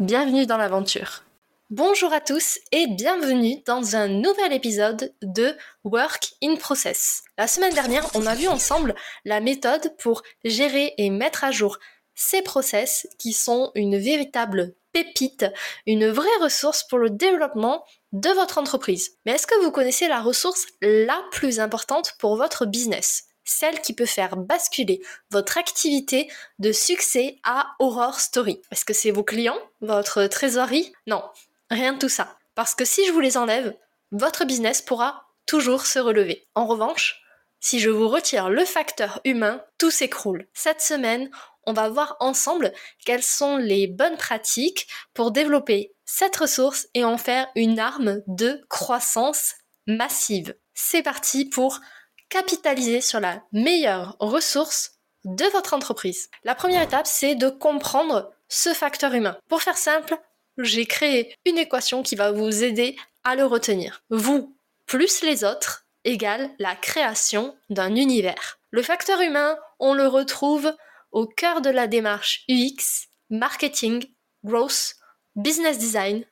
Bienvenue dans l'aventure. Bonjour à tous et bienvenue dans un nouvel épisode de Work in Process. La semaine dernière, on a vu ensemble la méthode pour gérer et mettre à jour ces process qui sont une véritable pépite, une vraie ressource pour le développement de votre entreprise. Mais est-ce que vous connaissez la ressource la plus importante pour votre business? Celle qui peut faire basculer votre activité de succès à horror story. Est-ce que c'est vos clients Votre trésorerie? Non, rien de tout ça. Parce que si je vous les enlève, votre business pourra toujours se relever. En revanche, si je vous retire le facteur humain, tout s'écroule. Cette semaine, on va voir ensemble quelles sont les bonnes pratiques pour développer cette ressource et en faire une arme de croissance massive. C'est parti pour capitaliser sur la meilleure ressource de votre entreprise. La première étape, c'est de comprendre ce facteur humain. Pour faire simple, j'ai créé une équation qui va vous aider à le retenir. Vous plus les autres égale la création d'un univers. Le facteur humain, on le retrouve au cœur de la démarche UX, marketing, growth, business design.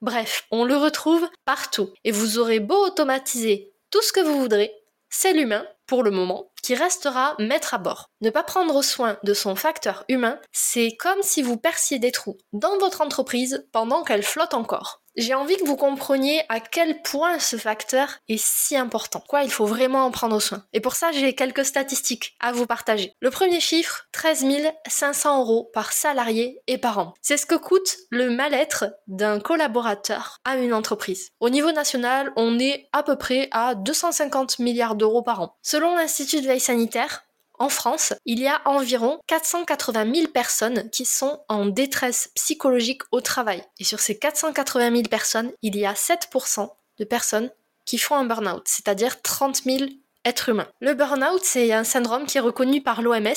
Bref, on le retrouve partout. Et vous aurez beau automatiser tout ce que vous voudrez, c'est l'humain, pour le moment, qui restera maître à bord. Ne pas prendre soin de son facteur humain, c'est comme si vous perciez des trous dans votre entreprise pendant qu'elle flotte encore. J'ai envie que vous compreniez à quel point ce facteur est si important. Quoi, il faut vraiment en prendre soin. Et pour ça, j'ai quelques statistiques à vous partager. Le premier chiffre, 13 500 euros par salarié et par an. C'est ce que coûte le mal-être d'un collaborateur à une entreprise. Au niveau national, on est à peu près à 250 milliards d'euros par an. Selon l'Institut de sanitaire, en France, il y a environ 480 000 personnes qui sont en détresse psychologique au travail. Et sur ces 480 000 personnes, il y a 7% de personnes qui font un burn-out, c'est-à-dire 30 000 êtres humains. Le burn-out, c'est un syndrome qui est reconnu par l'OMS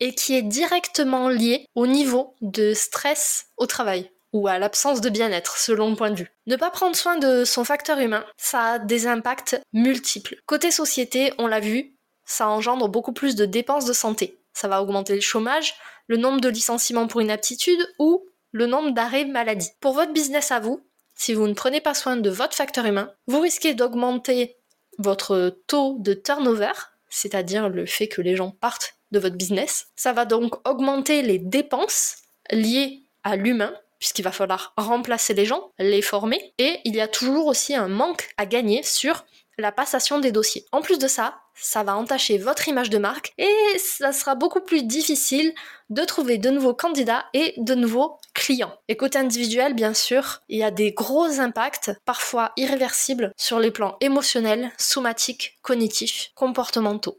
et qui est directement lié au niveau de stress au travail ou à l'absence de bien-être, selon le point de vue. Ne pas prendre soin de son facteur humain, ça a des impacts multiples. Côté société, on l'a vu, ça engendre beaucoup plus de dépenses de santé. Ça va augmenter le chômage, le nombre de licenciements pour inaptitude ou le nombre d'arrêts maladie. Pour votre business à vous, si vous ne prenez pas soin de votre facteur humain, vous risquez d'augmenter votre taux de turnover, c'est-à-dire le fait que les gens partent de votre business. Ça va donc augmenter les dépenses liées à l'humain, puisqu'il va falloir remplacer les gens, les former, et il y a toujours aussi un manque à gagner sur la passation des dossiers. En plus de ça, ça va entacher votre image de marque et ça sera beaucoup plus difficile de trouver de nouveaux candidats et de nouveaux clients. Et côté individuel, bien sûr, il y a des gros impacts, parfois irréversibles, sur les plans émotionnels, somatiques, cognitifs, comportementaux.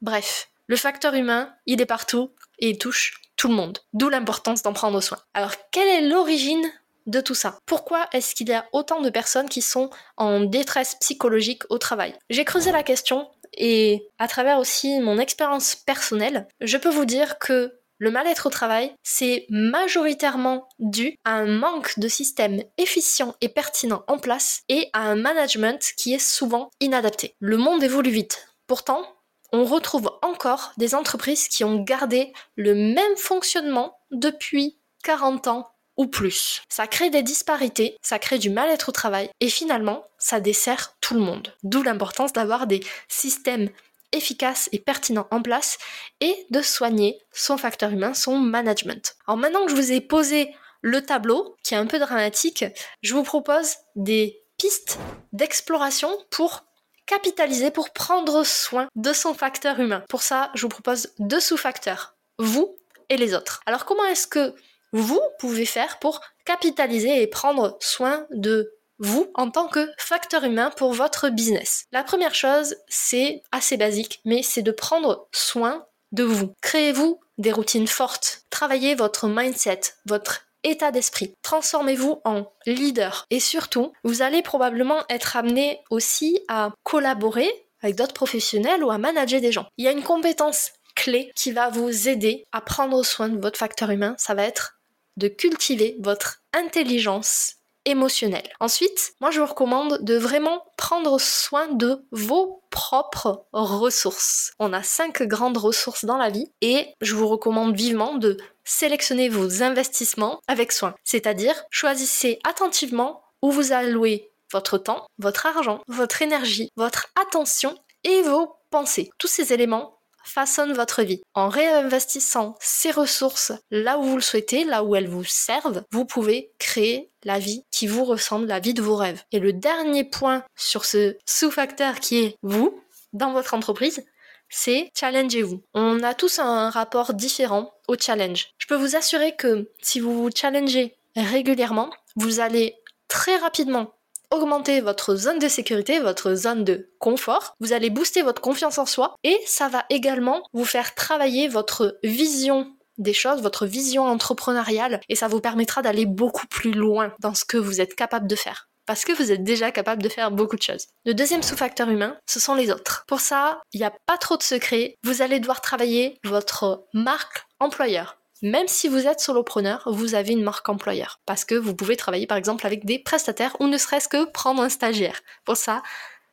Bref, le facteur humain, il est partout et il touche tout le monde. D'où l'importance d'en prendre soin. Alors, quelle est l'origine de tout ça. Pourquoi est-ce qu'il y a autant de personnes qui sont en détresse psychologique au travail? J'ai creusé la question et à travers aussi mon expérience personnelle, je peux vous dire que le mal-être au travail, c'est majoritairement dû à un manque de système efficient et pertinent en place et à un management qui est souvent inadapté. Le monde évolue vite. Pourtant, on retrouve encore des entreprises qui ont gardé le même fonctionnement depuis 40 ans plus. Ça crée des disparités, ça crée du mal-être au travail et finalement, ça dessert tout le monde. D'où l'importance d'avoir des systèmes efficaces et pertinents en place et de soigner son facteur humain, son management. Alors maintenant que je vous ai posé le tableau, qui est un peu dramatique, je vous propose des pistes d'exploration pour capitaliser, pour prendre soin de son facteur humain. Pour ça, je vous propose deux sous-facteurs, vous et les autres. Alors comment est-ce que vous pouvez faire pour capitaliser et prendre soin de vous en tant que facteur humain pour votre business. La première chose, c'est assez basique, mais c'est de prendre soin de vous. Créez-vous des routines fortes. Travaillez votre mindset, votre état d'esprit. Transformez-vous en leader. Et surtout, vous allez probablement être amené aussi à collaborer avec d'autres professionnels ou à manager des gens. Il y a une compétence clé qui va vous aider à prendre soin de votre facteur humain. Ça va être de cultiver votre intelligence émotionnelle. Ensuite, moi je vous recommande de vraiment prendre soin de vos propres ressources. On a cinq grandes ressources dans la vie et je vous recommande vivement de sélectionner vos investissements avec soin. C'est-à-dire, choisissez attentivement où vous allouez votre temps, votre argent, votre énergie, votre attention et vos pensées. Tous ces éléments façonnent votre vie. En réinvestissant ces ressources là où vous le souhaitez, là où elles vous servent, vous pouvez créer la vie qui vous ressemble, la vie de vos rêves. Et le dernier point sur ce sous-facteur qui est vous, dans votre entreprise, c'est challengez-vous. On a tous un rapport différent au challenge. Je peux vous assurer que si vous vous challengez régulièrement, vous allez très rapidement augmenter votre zone de sécurité, votre zone de confort, vous allez booster votre confiance en soi et ça va également vous faire travailler votre vision des choses, votre vision entrepreneuriale et ça vous permettra d'aller beaucoup plus loin dans ce que vous êtes capable de faire parce que vous êtes déjà capable de faire beaucoup de choses. Le deuxième sous-facteur humain, ce sont les autres. Pour ça, il n'y a pas trop de secrets. Vous allez devoir travailler votre marque employeur. Même si vous êtes solopreneur, vous avez une marque employeur. Parce que vous pouvez travailler par exemple avec des prestataires ou ne serait-ce que prendre un stagiaire. Pour ça,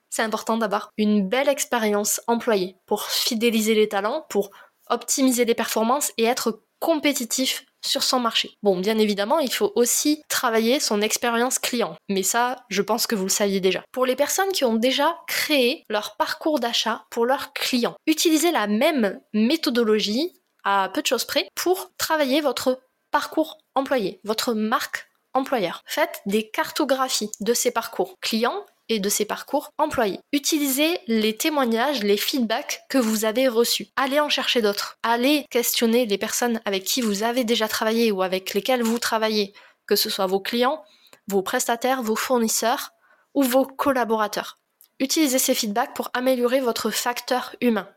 c'est important d'avoir une belle expérience employée pour fidéliser les talents, pour optimiser les performances et être compétitif sur son marché. Bon, bien évidemment, il faut aussi travailler son expérience client, mais ça, je pense que vous le saviez déjà. Pour les personnes qui ont déjà créé leur parcours d'achat pour leurs clients, utilisez la même méthodologie à peu de choses près pour travailler votre parcours employé, votre marque employeur. Faites des cartographies de ces parcours clients et de ces parcours employés. Utilisez les témoignages, les feedbacks que vous avez reçus. Allez en chercher d'autres. Allez questionner les personnes avec qui vous avez déjà travaillé ou avec lesquelles vous travaillez, que ce soit vos clients, vos prestataires, vos fournisseurs ou vos collaborateurs. Utilisez ces feedbacks pour améliorer votre facteur humain.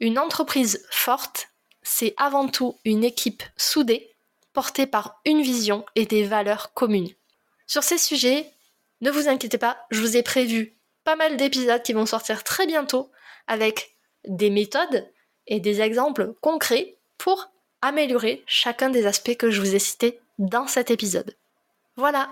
Une entreprise forte c'est avant tout une équipe soudée, portée par une vision et des valeurs communes. Sur ces sujets, ne vous inquiétez pas, je vous ai prévu pas mal d'épisodes qui vont sortir très bientôt avec des méthodes et des exemples concrets pour améliorer chacun des aspects que je vous ai cités dans cet épisode. Voilà,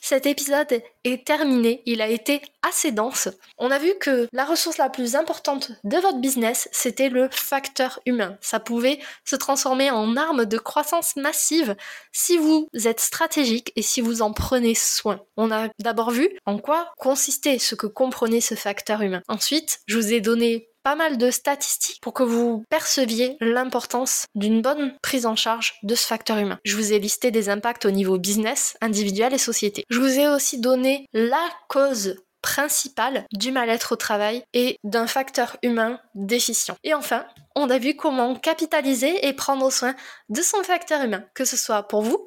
cet épisode est terminé, il a été assez dense. On a vu que la ressource la plus importante de votre business, c'était le facteur humain. Ça pouvait se transformer en arme de croissance massive si vous êtes stratégique et si vous en prenez soin. On a d'abord vu en quoi consistait ce que comprenait ce facteur humain. Ensuite, je vous ai donné pas mal de statistiques pour que vous perceviez l'importance d'une bonne prise en charge de ce facteur humain. Je vous ai listé des impacts au niveau business, individuel et société. Je vous ai aussi donné la cause principale du mal-être au travail et d'un facteur humain déficient. Et enfin, on a vu comment capitaliser et prendre soin de son facteur humain, que ce soit pour vous